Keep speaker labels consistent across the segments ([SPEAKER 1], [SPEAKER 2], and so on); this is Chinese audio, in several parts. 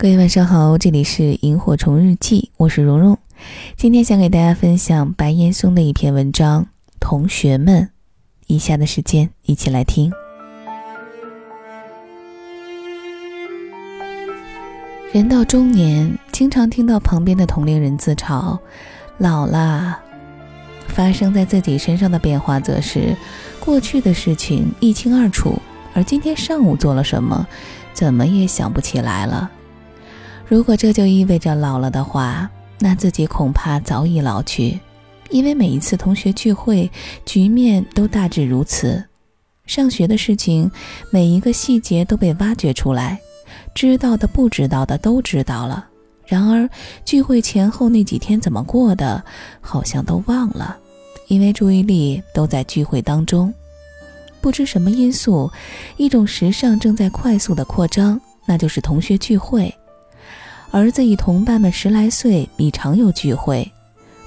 [SPEAKER 1] 各位晚上好，这里是萤火虫日记，我是蓉蓉。今天想给大家分享白岩松的一篇文章《同学们》。以下的时间一起来听。人到中年，经常听到旁边的同龄人自嘲：“老了。”发生在自己身上的变化，则是过去的事情一清二楚，而今天上午做了什么，怎么也想不起来了。如果这就意味着老了的话，那自己恐怕早已老去，因为每一次同学聚会，局面都大致如此。上学的事情，每一个细节都被挖掘出来，知道的、不知道的都知道了。然而，聚会前后那几天怎么过的，好像都忘了，因为注意力都在聚会当中。不知什么因素，一种时尚正在快速的扩张，那就是同学聚会。儿子与同伴们十来岁，已常有聚会；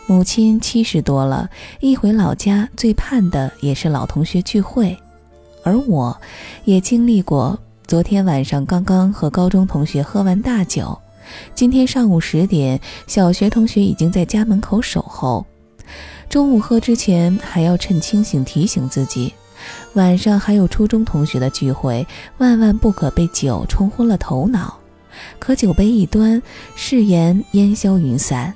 [SPEAKER 1] 母亲七十多了，一回老家最盼的也是老同学聚会。而我，也经历过昨天晚上刚刚和高中同学喝完大酒，今天上午十点，小学同学已经在家门口守候。中午喝之前还要趁清醒提醒自己，晚上还有初中同学的聚会，万万不可被酒冲昏了头脑。可酒杯一端，誓言烟消云散。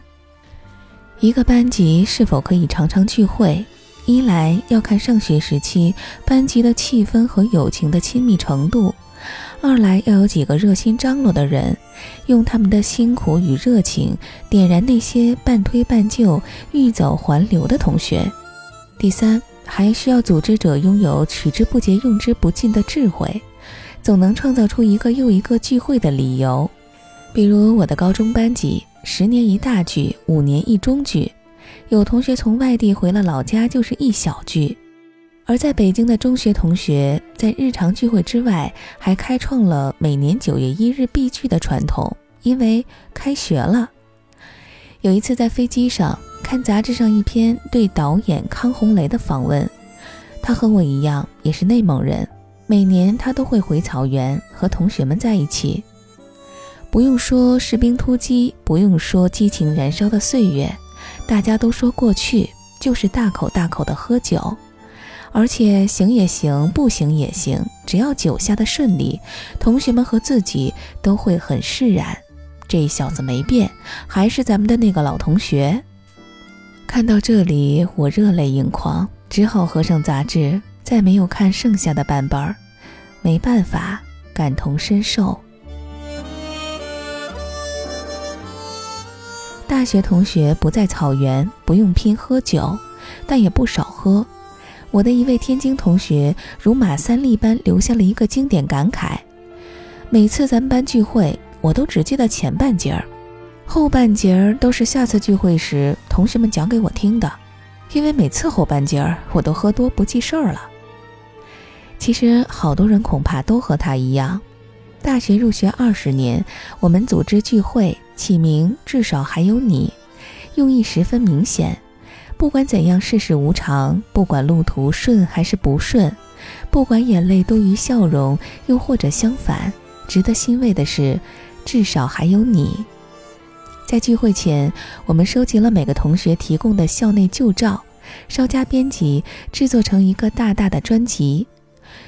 [SPEAKER 1] 一个班级是否可以常常聚会，一来要看上学时期班级的气氛和友情的亲密程度；二来要有几个热心张罗的人，用他们的辛苦与热情点燃那些半推半就、欲走还留的同学；第三，还需要组织者拥有取之不竭、用之不尽的智慧。总能创造出一个又一个聚会的理由，比如我的高中班级，十年一大聚，五年一中聚，有同学从外地回了老家，就是一小聚。而在北京的中学同学，在日常聚会之外，还开创了每年九月一日必聚的传统，因为开学了。有一次在飞机上看杂志上一篇对导演康洪雷的访问，他和我一样，也是内蒙人。每年他都会回草原和同学们在一起，不用说士兵突击，不用说激情燃烧的岁月，大家都说过去就是大口大口的喝酒，而且行也行，不行也行，只要酒下的顺利，同学们和自己都会很释然。这小子没变，还是咱们的那个老同学。看到这里，我热泪盈眶，只好合上杂志。再没有看剩下的半本儿，没办法，感同身受。大学同学不在草原，不用拼喝酒，但也不少喝。我的一位天津同学如马三立般留下了一个经典感慨：每次咱班聚会，我都只记得前半截儿，后半截儿都是下次聚会时同学们讲给我听的，因为每次后半截儿我都喝多不记事儿了。其实好多人恐怕都和他一样，大学入学二十年，我们组织聚会，起名至少还有你，用意十分明显。不管怎样世事无常，不管路途顺还是不顺，不管眼泪多于笑容，又或者相反，值得欣慰的是，至少还有你。在聚会前，我们收集了每个同学提供的校内旧照，稍加编辑，制作成一个大大的专辑。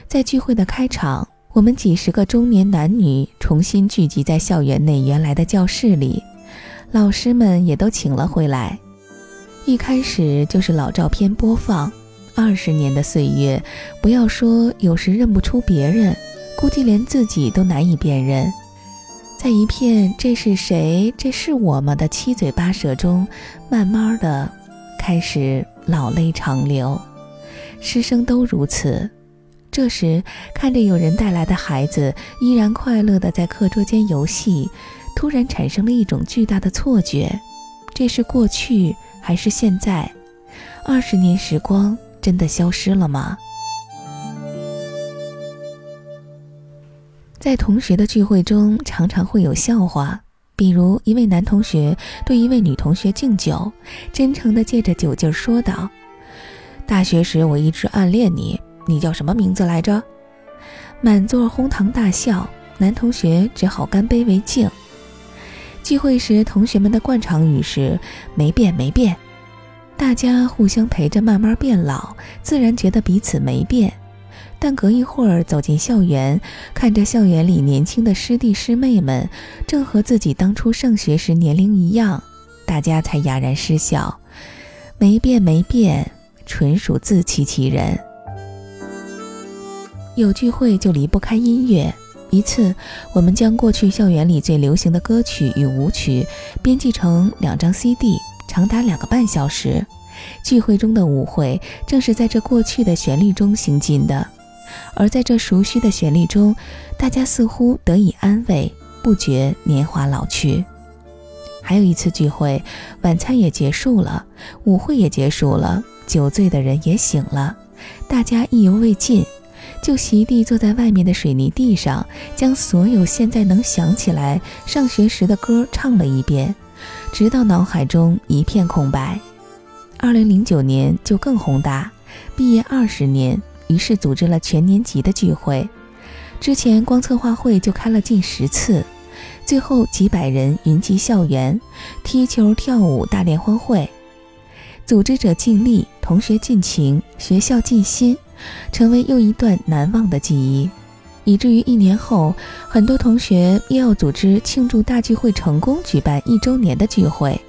[SPEAKER 1] 在聚会的开场，我们几十个中年男女重新聚集在校园内原来的教室里，老师们也都请了回来。一开始就是老照片播放，二十年的岁月，不要说有时认不出别人，估计连自己都难以辨认。在一片“这是谁？这是我吗”的七嘴八舌中，慢慢的开始老泪长流，师生都如此。这时，看着有人带来的孩子依然快乐地在课桌间游戏，突然产生了一种巨大的错觉：这是过去还是现在？二十年时光真的消失了吗？在同学的聚会中，常常会有笑话，比如一位男同学对一位女同学敬酒，真诚地借着酒劲说道：“大学时我一直暗恋你。”你叫什么名字来着？满座哄堂大笑，男同学只好干杯为敬。聚会时，同学们的惯常语是“没变，没变”。大家互相陪着慢慢变老，自然觉得彼此没变。但隔一会儿走进校园，看着校园里年轻的师弟师妹们，正和自己当初上学时年龄一样，大家才哑然失笑。没变，没变，纯属自欺欺人。有聚会就离不开音乐。一次，我们将过去校园里最流行的歌曲与舞曲编辑成两张 CD，长达两个半小时。聚会中的舞会正是在这过去的旋律中行进的，而在这熟悉的旋律中，大家似乎得以安慰，不觉年华老去。还有一次聚会，晚餐也结束了，舞会也结束了，酒醉的人也醒了，大家意犹未尽。就席地坐在外面的水泥地上，将所有现在能想起来上学时的歌唱了一遍，直到脑海中一片空白。二零零九年就更宏大，毕业二十年，于是组织了全年级的聚会。之前光策划会就开了近十次，最后几百人云集校园，踢球、跳舞大联欢会。组织者尽力，同学尽情，学校尽心。成为又一段难忘的记忆，以至于一年后，很多同学又要组织庆祝大聚会成功，举办一周年的聚会。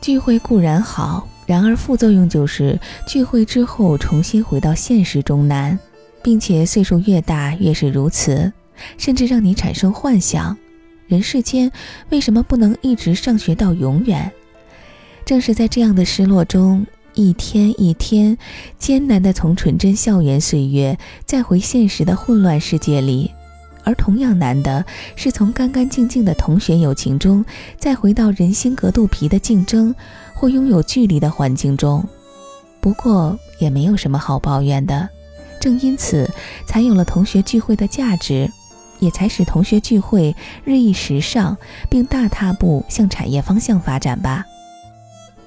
[SPEAKER 1] 聚会固然好，然而副作用就是聚会之后重新回到现实中难，并且岁数越大越是如此，甚至让你产生幻想：人世间为什么不能一直上学到永远？正是在这样的失落中。一天一天，艰难地从纯真校园岁月再回现实的混乱世界里，而同样难的是从干干净净的同学友情中再回到人心隔肚皮的竞争或拥有距离的环境中。不过也没有什么好抱怨的，正因此才有了同学聚会的价值，也才使同学聚会日益时尚，并大踏步向产业方向发展吧。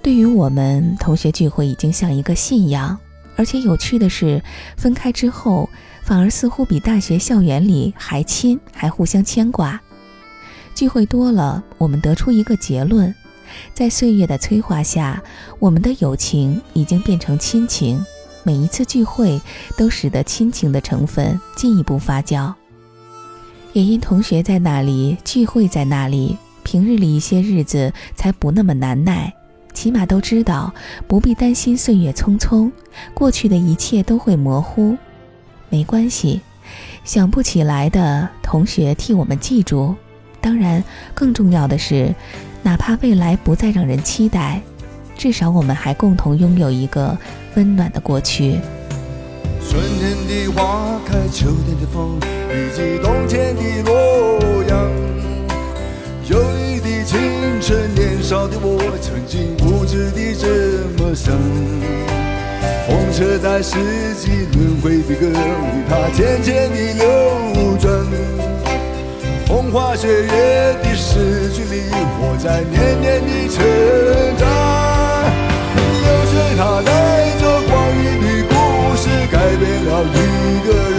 [SPEAKER 1] 对于我们，同学聚会已经像一个信仰，而且有趣的是，分开之后反而似乎比大学校园里还亲，还互相牵挂。聚会多了，我们得出一个结论：在岁月的催化下，我们的友情已经变成亲情。每一次聚会都使得亲情的成分进一步发酵。也因同学在那里，聚会在那里，平日里一些日子才不那么难耐。起码都知道，不必担心岁月匆匆，过去的一切都会模糊，没关系，想不起来的同学替我们记住。当然，更重要的是，哪怕未来不再让人期待，至少我们还共同拥有一个温暖的过去。
[SPEAKER 2] 春天的花开，秋天的风，以及冬天的洛阳，青春，年少的我曾经无。知的这么想，风车在四季轮回的歌里，它渐渐地流转。风花雪月的诗句里，我在年年的成长。流水它带着光阴的故事，改变了一个人。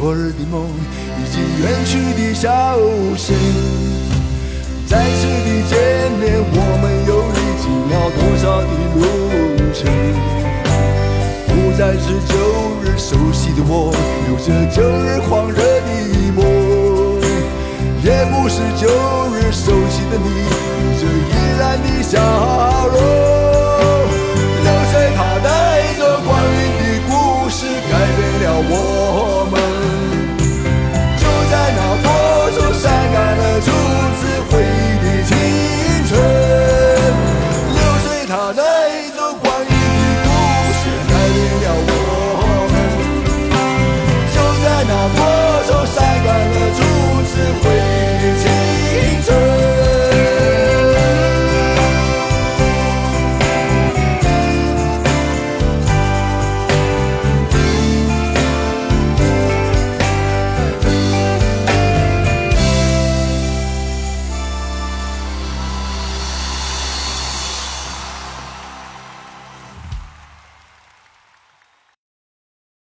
[SPEAKER 2] 昨日的梦已经远去的消息再次的见面我们又历经了多少的路程。不再是旧日熟悉的我有着旧日狂热的梦也不是旧日熟悉的你有着依然的笑容。